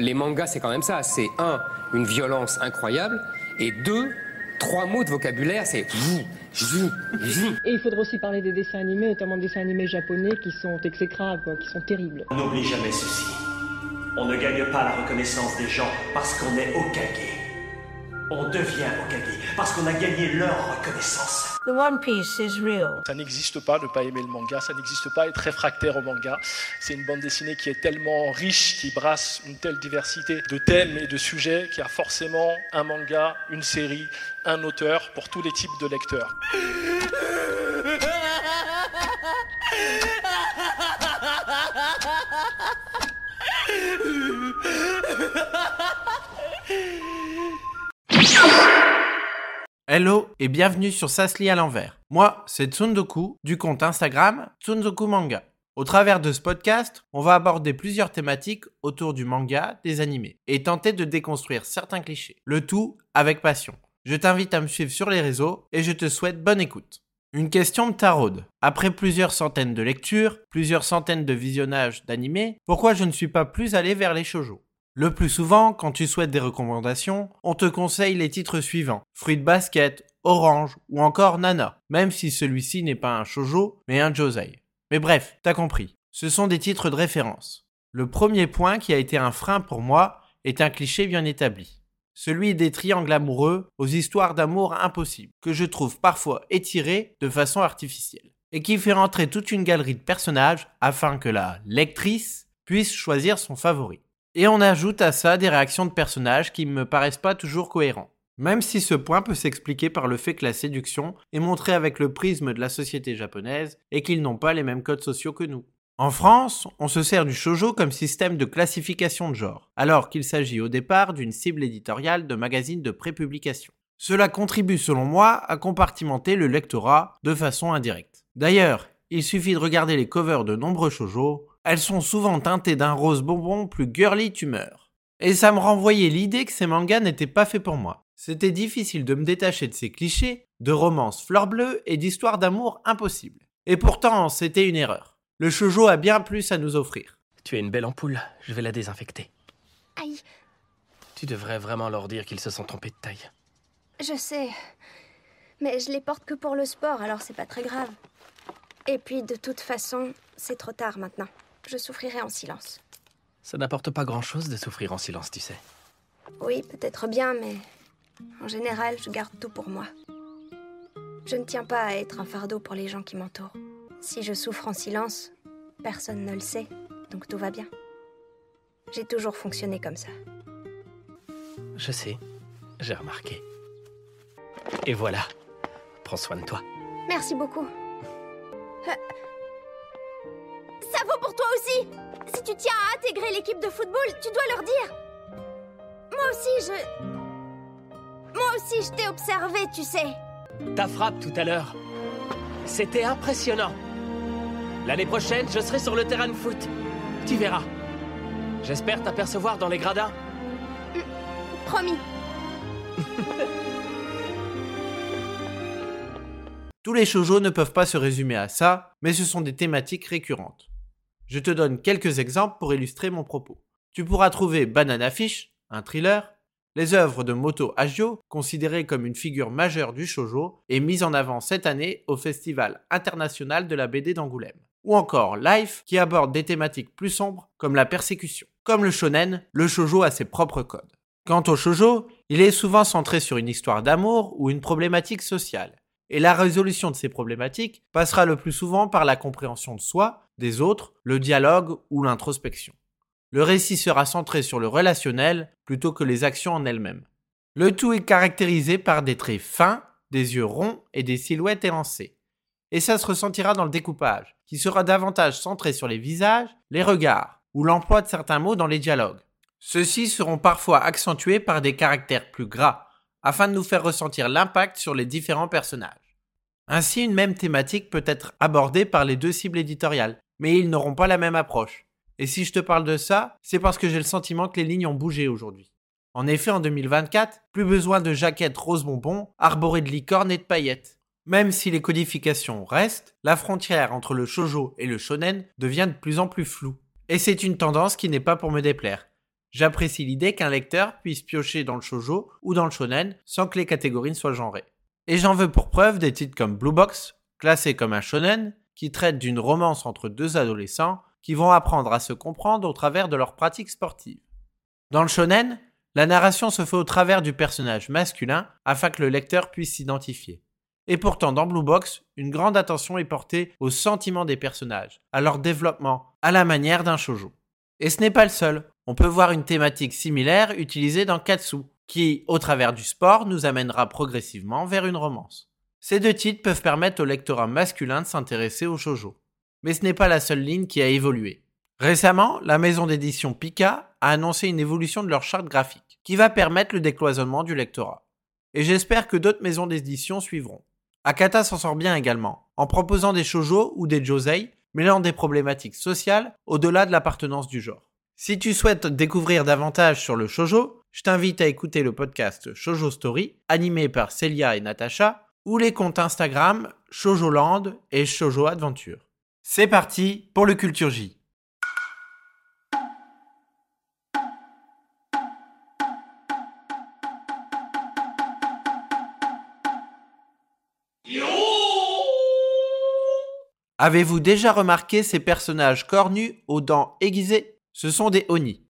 les mangas, c'est quand même ça. C'est un, une violence incroyable, et deux, trois mots de vocabulaire, c'est Et il faudra aussi parler des dessins animés, notamment des dessins animés japonais qui sont exécrables, quoi, qui sont terribles. On n'oublie jamais ceci. On ne gagne pas la reconnaissance des gens parce qu'on est Okage. On devient Okage parce qu'on a gagné leur reconnaissance. The One Piece is real. Ça n'existe pas de pas aimer le manga, ça n'existe pas être réfractaire au manga. C'est une bande dessinée qui est tellement riche, qui brasse une telle diversité de thèmes et de sujets qu'il y a forcément un manga, une série, un auteur pour tous les types de lecteurs. Hello et bienvenue sur Sasli à l'envers. Moi, c'est Tsundoku du compte Instagram Tsundoku Manga. Au travers de ce podcast, on va aborder plusieurs thématiques autour du manga, des animés, et tenter de déconstruire certains clichés. Le tout avec passion. Je t'invite à me suivre sur les réseaux et je te souhaite bonne écoute. Une question me taraude. Après plusieurs centaines de lectures, plusieurs centaines de visionnages d'animés, pourquoi je ne suis pas plus allé vers les shoujo? Le plus souvent, quand tu souhaites des recommandations, on te conseille les titres suivants. Fruit de basket, Orange ou encore Nana, même si celui-ci n'est pas un shoujo, mais un josei. Mais bref, t'as compris. Ce sont des titres de référence. Le premier point qui a été un frein pour moi est un cliché bien établi. Celui des triangles amoureux aux histoires d'amour impossibles, que je trouve parfois étirés de façon artificielle, et qui fait rentrer toute une galerie de personnages afin que la lectrice puisse choisir son favori. Et on ajoute à ça des réactions de personnages qui ne me paraissent pas toujours cohérents. Même si ce point peut s'expliquer par le fait que la séduction est montrée avec le prisme de la société japonaise et qu'ils n'ont pas les mêmes codes sociaux que nous. En France, on se sert du shoujo comme système de classification de genre, alors qu'il s'agit au départ d'une cible éditoriale de magazines de prépublication. Cela contribue selon moi à compartimenter le lectorat de façon indirecte. D'ailleurs, il suffit de regarder les covers de nombreux shoujo elles sont souvent teintées d'un rose bonbon plus girly tumeur. Et ça me renvoyait l'idée que ces mangas n'étaient pas faits pour moi. C'était difficile de me détacher de ces clichés, de romances fleurs bleues et d'histoires d'amour impossibles. Et pourtant, c'était une erreur. Le shoujo a bien plus à nous offrir. Tu es une belle ampoule, je vais la désinfecter. Aïe, Tu devrais vraiment leur dire qu'ils se sont trompés de taille. je sais. Mais je les porte que pour le sport, alors c'est pas très grave. Et puis, de toute façon, c'est trop tard maintenant. Je souffrirai en silence. Ça n'apporte pas grand-chose de souffrir en silence, tu sais. Oui, peut-être bien, mais en général, je garde tout pour moi. Je ne tiens pas à être un fardeau pour les gens qui m'entourent. Si je souffre en silence, personne ne le sait, donc tout va bien. J'ai toujours fonctionné comme ça. Je sais, j'ai remarqué. Et voilà, prends soin de toi. Merci beaucoup. Euh, pour toi aussi Si tu tiens à intégrer l'équipe de football, tu dois leur dire Moi aussi, je... Moi aussi, je t'ai observé, tu sais. Ta frappe tout à l'heure, c'était impressionnant. L'année prochaine, je serai sur le terrain de foot. Tu verras. J'espère t'apercevoir dans les gradins. Promis. Tous les shoujo ne peuvent pas se résumer à ça, mais ce sont des thématiques récurrentes. Je te donne quelques exemples pour illustrer mon propos. Tu pourras trouver Banana Fish, un thriller, les œuvres de Moto Hagio, considérées comme une figure majeure du shoujo et mise en avant cette année au Festival international de la BD d'Angoulême. Ou encore Life, qui aborde des thématiques plus sombres comme la persécution. Comme le shonen, le shoujo a ses propres codes. Quant au shoujo, il est souvent centré sur une histoire d'amour ou une problématique sociale. Et la résolution de ces problématiques passera le plus souvent par la compréhension de soi, des autres, le dialogue ou l'introspection. Le récit sera centré sur le relationnel plutôt que les actions en elles-mêmes. Le tout est caractérisé par des traits fins, des yeux ronds et des silhouettes élancées. Et ça se ressentira dans le découpage, qui sera davantage centré sur les visages, les regards, ou l'emploi de certains mots dans les dialogues. Ceux-ci seront parfois accentués par des caractères plus gras, afin de nous faire ressentir l'impact sur les différents personnages. Ainsi, une même thématique peut être abordée par les deux cibles éditoriales, mais ils n'auront pas la même approche. Et si je te parle de ça, c'est parce que j'ai le sentiment que les lignes ont bougé aujourd'hui. En effet, en 2024, plus besoin de jaquettes rose bonbon arborées de licornes et de paillettes. Même si les codifications restent, la frontière entre le shoujo et le shonen devient de plus en plus floue. Et c'est une tendance qui n'est pas pour me déplaire. J'apprécie l'idée qu'un lecteur puisse piocher dans le shoujo ou dans le shonen sans que les catégories ne soient genrées. Et j'en veux pour preuve des titres comme Blue Box, classé comme un shonen, qui traite d'une romance entre deux adolescents qui vont apprendre à se comprendre au travers de leurs pratiques sportives. Dans le shonen, la narration se fait au travers du personnage masculin afin que le lecteur puisse s'identifier. Et pourtant, dans Blue Box, une grande attention est portée aux sentiments des personnages, à leur développement, à la manière d'un shoujo. Et ce n'est pas le seul. On peut voir une thématique similaire utilisée dans Katsu, qui, au travers du sport, nous amènera progressivement vers une romance. Ces deux titres peuvent permettre au lectorat masculin de s'intéresser au shoujo. Mais ce n'est pas la seule ligne qui a évolué. Récemment, la maison d'édition Pika a annoncé une évolution de leur charte graphique, qui va permettre le décloisonnement du lectorat. Et j'espère que d'autres maisons d'édition suivront. Akata s'en sort bien également, en proposant des shoujo ou des josei, mêlant des problématiques sociales au-delà de l'appartenance du genre. Si tu souhaites découvrir davantage sur le shoujo, je t'invite à écouter le podcast Shoujo Story, animé par Celia et Natacha, ou les comptes Instagram Shoujoland et Shoujo Adventure. C'est parti pour le Culture J. Avez-vous déjà remarqué ces personnages cornus aux dents aiguisées? Ce sont des Oni.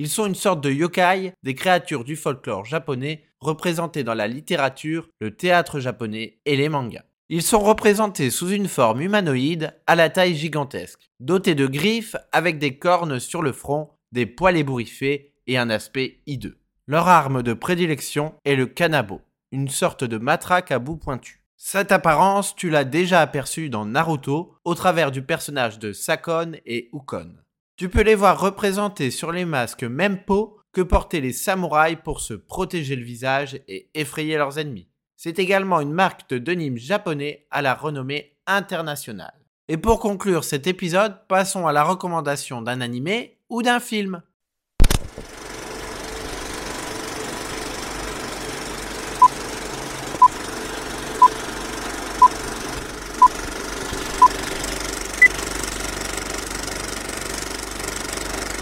Ils sont une sorte de yokai, des créatures du folklore japonais représentées dans la littérature, le théâtre japonais et les mangas. Ils sont représentés sous une forme humanoïde à la taille gigantesque, dotés de griffes avec des cornes sur le front, des poils ébouriffés et un aspect hideux. Leur arme de prédilection est le kanabo, une sorte de matraque à bout pointu. Cette apparence, tu l'as déjà aperçue dans Naruto au travers du personnage de Sakon et Ukon. Tu peux les voir représentés sur les masques même peau que portaient les samouraïs pour se protéger le visage et effrayer leurs ennemis. C'est également une marque de denim japonais à la renommée internationale. Et pour conclure cet épisode, passons à la recommandation d'un animé ou d'un film.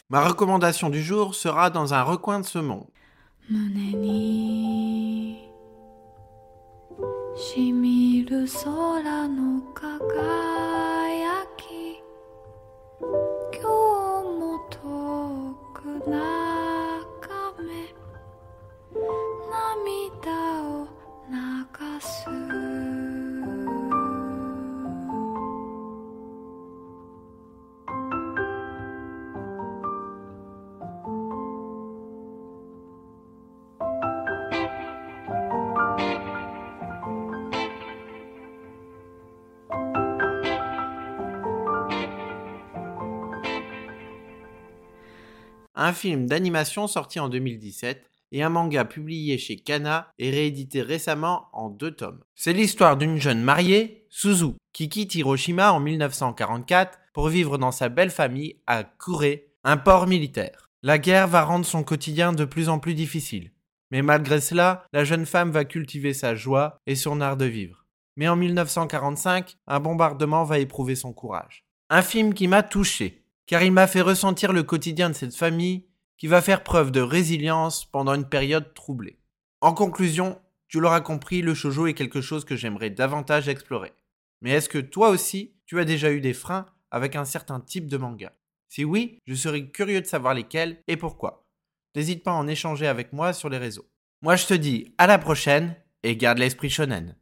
Ma recommandation du jour sera dans un recoin de ce monde. Un film d'animation sorti en 2017 et un manga publié chez Kana et réédité récemment en deux tomes. C'est l'histoire d'une jeune mariée, Suzu, qui quitte Hiroshima en 1944 pour vivre dans sa belle famille à Kure, un port militaire. La guerre va rendre son quotidien de plus en plus difficile. Mais malgré cela, la jeune femme va cultiver sa joie et son art de vivre. Mais en 1945, un bombardement va éprouver son courage. Un film qui m'a touché, car il m'a fait ressentir le quotidien de cette famille qui va faire preuve de résilience pendant une période troublée. En conclusion, tu l'auras compris, le shoujo est quelque chose que j'aimerais davantage explorer. Mais est-ce que toi aussi, tu as déjà eu des freins avec un certain type de manga? Si oui, je serais curieux de savoir lesquels et pourquoi. N'hésite pas à en échanger avec moi sur les réseaux. Moi je te dis à la prochaine et garde l'esprit shonen.